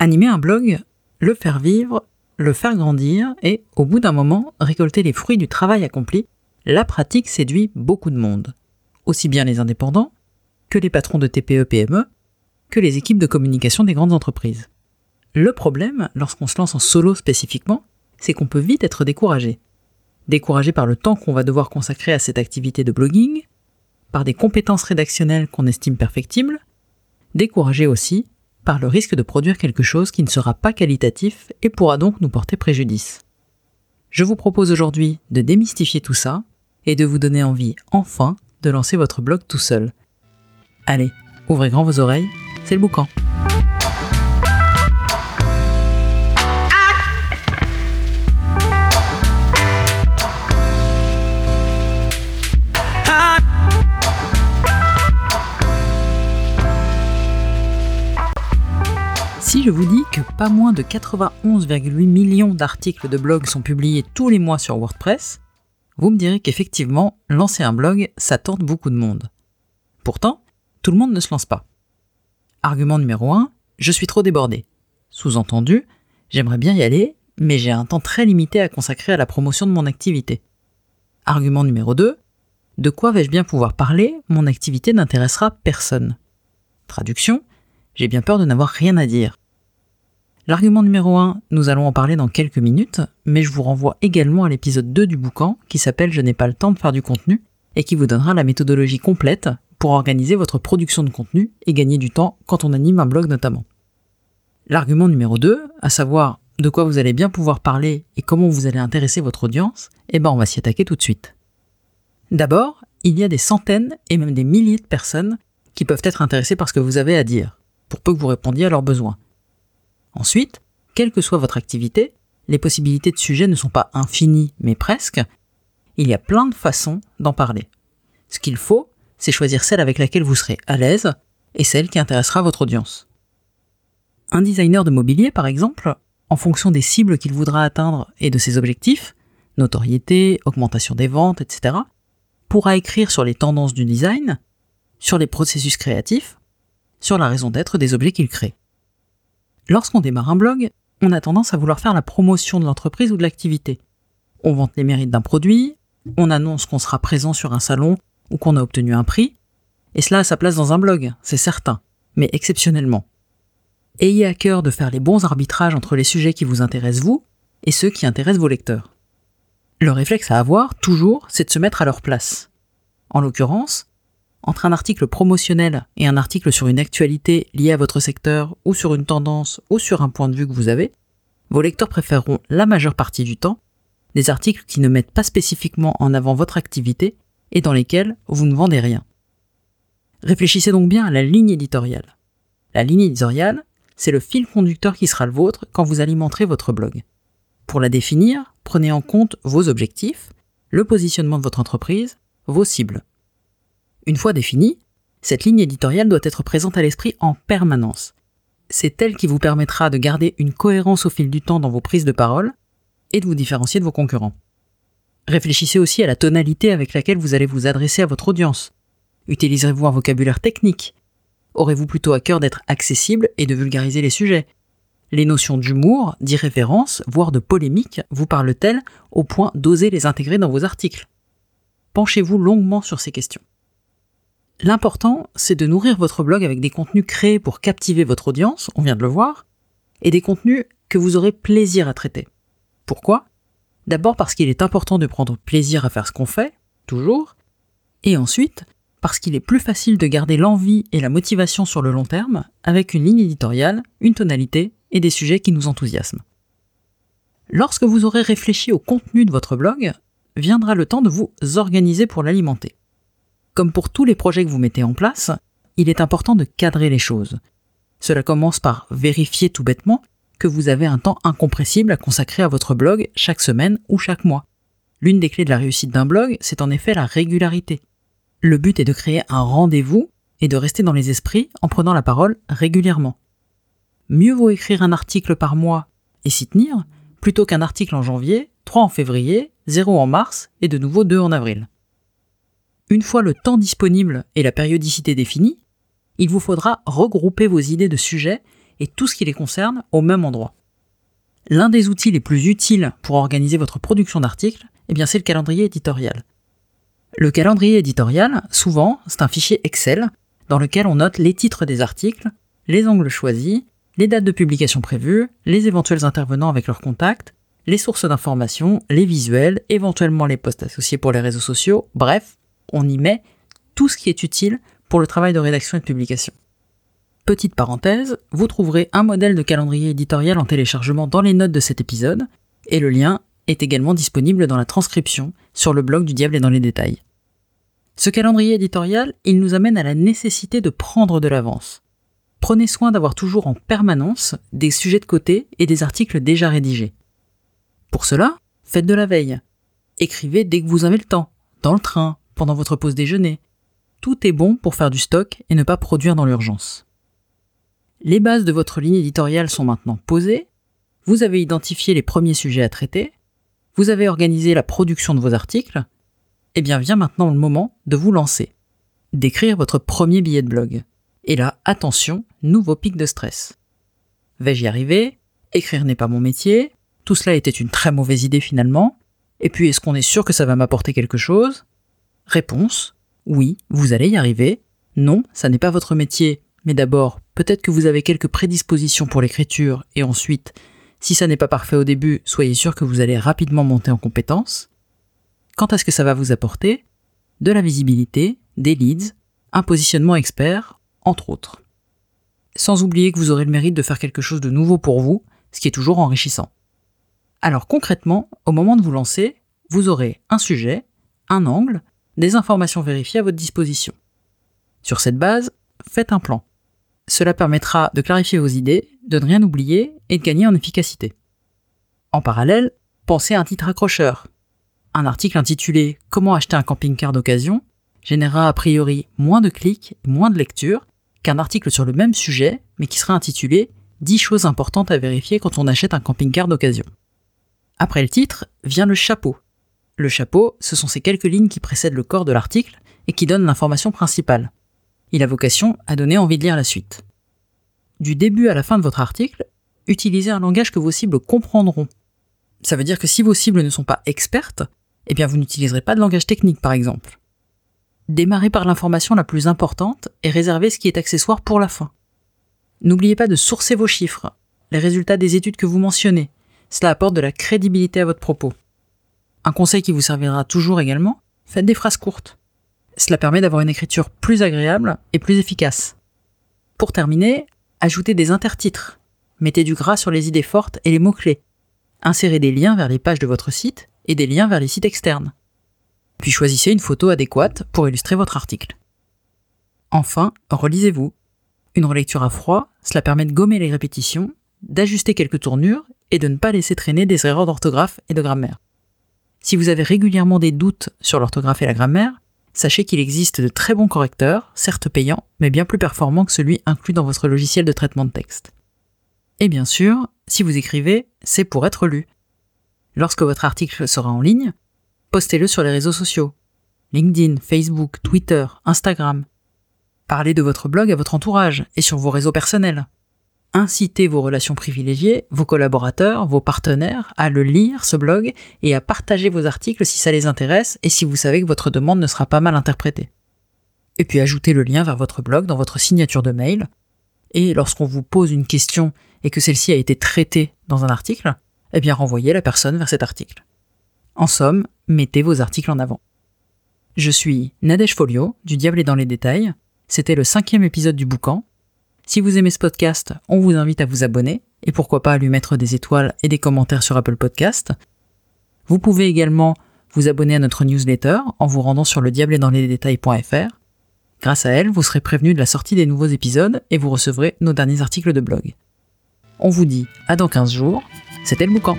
Animer un blog, le faire vivre, le faire grandir et, au bout d'un moment, récolter les fruits du travail accompli, la pratique séduit beaucoup de monde. Aussi bien les indépendants que les patrons de TPE-PME, que les équipes de communication des grandes entreprises. Le problème, lorsqu'on se lance en solo spécifiquement, c'est qu'on peut vite être découragé. Découragé par le temps qu'on va devoir consacrer à cette activité de blogging, par des compétences rédactionnelles qu'on estime perfectibles, découragé aussi par le risque de produire quelque chose qui ne sera pas qualitatif et pourra donc nous porter préjudice. Je vous propose aujourd'hui de démystifier tout ça et de vous donner envie, enfin, de lancer votre blog tout seul. Allez, ouvrez grand vos oreilles, c'est le boucan. Si je vous dis que pas moins de 91,8 millions d'articles de blog sont publiés tous les mois sur WordPress, vous me direz qu'effectivement, lancer un blog, ça tente beaucoup de monde. Pourtant, tout le monde ne se lance pas. Argument numéro 1, je suis trop débordé. Sous-entendu, j'aimerais bien y aller, mais j'ai un temps très limité à consacrer à la promotion de mon activité. Argument numéro 2, de quoi vais-je bien pouvoir parler? Mon activité n'intéressera personne. Traduction, j'ai bien peur de n'avoir rien à dire. L'argument numéro 1, nous allons en parler dans quelques minutes, mais je vous renvoie également à l'épisode 2 du bouquin qui s'appelle Je n'ai pas le temps de faire du contenu et qui vous donnera la méthodologie complète pour organiser votre production de contenu et gagner du temps quand on anime un blog notamment. L'argument numéro 2, à savoir de quoi vous allez bien pouvoir parler et comment vous allez intéresser votre audience, eh ben on va s'y attaquer tout de suite. D'abord, il y a des centaines et même des milliers de personnes qui peuvent être intéressées par ce que vous avez à dire pour peu que vous répondiez à leurs besoins. Ensuite, quelle que soit votre activité, les possibilités de sujets ne sont pas infinies, mais presque. Il y a plein de façons d'en parler. Ce qu'il faut, c'est choisir celle avec laquelle vous serez à l'aise et celle qui intéressera votre audience. Un designer de mobilier, par exemple, en fonction des cibles qu'il voudra atteindre et de ses objectifs, notoriété, augmentation des ventes, etc., pourra écrire sur les tendances du design, sur les processus créatifs, sur la raison d'être des objets qu'il crée. Lorsqu'on démarre un blog, on a tendance à vouloir faire la promotion de l'entreprise ou de l'activité. On vante les mérites d'un produit, on annonce qu'on sera présent sur un salon ou qu'on a obtenu un prix, et cela a sa place dans un blog, c'est certain, mais exceptionnellement. Ayez à cœur de faire les bons arbitrages entre les sujets qui vous intéressent vous et ceux qui intéressent vos lecteurs. Le réflexe à avoir, toujours, c'est de se mettre à leur place. En l'occurrence, entre un article promotionnel et un article sur une actualité liée à votre secteur ou sur une tendance ou sur un point de vue que vous avez, vos lecteurs préféreront la majeure partie du temps des articles qui ne mettent pas spécifiquement en avant votre activité et dans lesquels vous ne vendez rien. Réfléchissez donc bien à la ligne éditoriale. La ligne éditoriale, c'est le fil conducteur qui sera le vôtre quand vous alimenterez votre blog. Pour la définir, prenez en compte vos objectifs, le positionnement de votre entreprise, vos cibles. Une fois définie, cette ligne éditoriale doit être présente à l'esprit en permanence. C'est elle qui vous permettra de garder une cohérence au fil du temps dans vos prises de parole et de vous différencier de vos concurrents. Réfléchissez aussi à la tonalité avec laquelle vous allez vous adresser à votre audience. Utiliserez-vous un vocabulaire technique? Aurez-vous plutôt à cœur d'être accessible et de vulgariser les sujets? Les notions d'humour, d'irrévérence, voire de polémique vous parlent-elles au point d'oser les intégrer dans vos articles? Penchez-vous longuement sur ces questions. L'important, c'est de nourrir votre blog avec des contenus créés pour captiver votre audience, on vient de le voir, et des contenus que vous aurez plaisir à traiter. Pourquoi? D'abord parce qu'il est important de prendre plaisir à faire ce qu'on fait, toujours, et ensuite parce qu'il est plus facile de garder l'envie et la motivation sur le long terme avec une ligne éditoriale, une tonalité et des sujets qui nous enthousiasment. Lorsque vous aurez réfléchi au contenu de votre blog, viendra le temps de vous organiser pour l'alimenter. Comme pour tous les projets que vous mettez en place, il est important de cadrer les choses. Cela commence par vérifier tout bêtement que vous avez un temps incompressible à consacrer à votre blog chaque semaine ou chaque mois. L'une des clés de la réussite d'un blog, c'est en effet la régularité. Le but est de créer un rendez-vous et de rester dans les esprits en prenant la parole régulièrement. Mieux vaut écrire un article par mois et s'y tenir, plutôt qu'un article en janvier, 3 en février, 0 en mars et de nouveau 2 en avril. Une fois le temps disponible et la périodicité définie, il vous faudra regrouper vos idées de sujets et tout ce qui les concerne au même endroit. L'un des outils les plus utiles pour organiser votre production d'articles, eh bien c'est le calendrier éditorial. Le calendrier éditorial, souvent, c'est un fichier Excel dans lequel on note les titres des articles, les angles choisis, les dates de publication prévues, les éventuels intervenants avec leurs contacts, les sources d'information, les visuels, éventuellement les posts associés pour les réseaux sociaux, bref, on y met tout ce qui est utile pour le travail de rédaction et de publication. Petite parenthèse, vous trouverez un modèle de calendrier éditorial en téléchargement dans les notes de cet épisode, et le lien est également disponible dans la transcription sur le blog du Diable et dans les détails. Ce calendrier éditorial, il nous amène à la nécessité de prendre de l'avance. Prenez soin d'avoir toujours en permanence des sujets de côté et des articles déjà rédigés. Pour cela, faites de la veille. Écrivez dès que vous avez le temps, dans le train, pendant votre pause déjeuner. Tout est bon pour faire du stock et ne pas produire dans l'urgence. Les bases de votre ligne éditoriale sont maintenant posées, vous avez identifié les premiers sujets à traiter, vous avez organisé la production de vos articles, eh bien vient maintenant le moment de vous lancer, d'écrire votre premier billet de blog. Et là, attention, nouveau pic de stress. Vais-je y arriver? Écrire n'est pas mon métier, tout cela était une très mauvaise idée finalement, et puis est-ce qu'on est sûr que ça va m'apporter quelque chose? Réponse, oui, vous allez y arriver, non, ça n'est pas votre métier, mais d'abord, peut-être que vous avez quelques prédispositions pour l'écriture, et ensuite, si ça n'est pas parfait au début, soyez sûr que vous allez rapidement monter en compétence. Quant à ce que ça va vous apporter, de la visibilité, des leads, un positionnement expert, entre autres. Sans oublier que vous aurez le mérite de faire quelque chose de nouveau pour vous, ce qui est toujours enrichissant. Alors concrètement, au moment de vous lancer, vous aurez un sujet, un angle, des informations vérifiées à votre disposition. Sur cette base, faites un plan. Cela permettra de clarifier vos idées, de ne rien oublier et de gagner en efficacité. En parallèle, pensez à un titre accrocheur. Un article intitulé Comment acheter un camping-car d'occasion générera a priori moins de clics et moins de lectures qu'un article sur le même sujet, mais qui sera intitulé 10 choses importantes à vérifier quand on achète un camping-car d'occasion. Après le titre vient le chapeau. Le chapeau, ce sont ces quelques lignes qui précèdent le corps de l'article et qui donnent l'information principale il a vocation à donner envie de lire la suite. Du début à la fin de votre article, utilisez un langage que vos cibles comprendront. Ça veut dire que si vos cibles ne sont pas expertes, eh bien vous n'utiliserez pas de langage technique par exemple. Démarrez par l'information la plus importante et réservez ce qui est accessoire pour la fin. N'oubliez pas de sourcer vos chiffres, les résultats des études que vous mentionnez. Cela apporte de la crédibilité à votre propos. Un conseil qui vous servira toujours également, faites des phrases courtes. Cela permet d'avoir une écriture plus agréable et plus efficace. Pour terminer, ajoutez des intertitres. Mettez du gras sur les idées fortes et les mots-clés. Insérez des liens vers les pages de votre site et des liens vers les sites externes. Puis choisissez une photo adéquate pour illustrer votre article. Enfin, relisez-vous. Une relecture à froid, cela permet de gommer les répétitions, d'ajuster quelques tournures et de ne pas laisser traîner des erreurs d'orthographe et de grammaire. Si vous avez régulièrement des doutes sur l'orthographe et la grammaire, sachez qu'il existe de très bons correcteurs, certes payants, mais bien plus performants que celui inclus dans votre logiciel de traitement de texte. Et bien sûr, si vous écrivez, c'est pour être lu. Lorsque votre article sera en ligne, postez-le sur les réseaux sociaux. LinkedIn, Facebook, Twitter, Instagram. Parlez de votre blog à votre entourage et sur vos réseaux personnels incitez vos relations privilégiées, vos collaborateurs, vos partenaires à le lire, ce blog, et à partager vos articles si ça les intéresse et si vous savez que votre demande ne sera pas mal interprétée. Et puis ajoutez le lien vers votre blog dans votre signature de mail. Et lorsqu'on vous pose une question et que celle-ci a été traitée dans un article, eh bien renvoyez la personne vers cet article. En somme, mettez vos articles en avant. Je suis Nadège Folio, du Diable est dans les détails. C'était le cinquième épisode du boucan, si vous aimez ce podcast, on vous invite à vous abonner et pourquoi pas à lui mettre des étoiles et des commentaires sur Apple Podcast. Vous pouvez également vous abonner à notre newsletter en vous rendant sur le détails.fr. Grâce à elle, vous serez prévenu de la sortie des nouveaux épisodes et vous recevrez nos derniers articles de blog. On vous dit à dans 15 jours, c'était le boucan.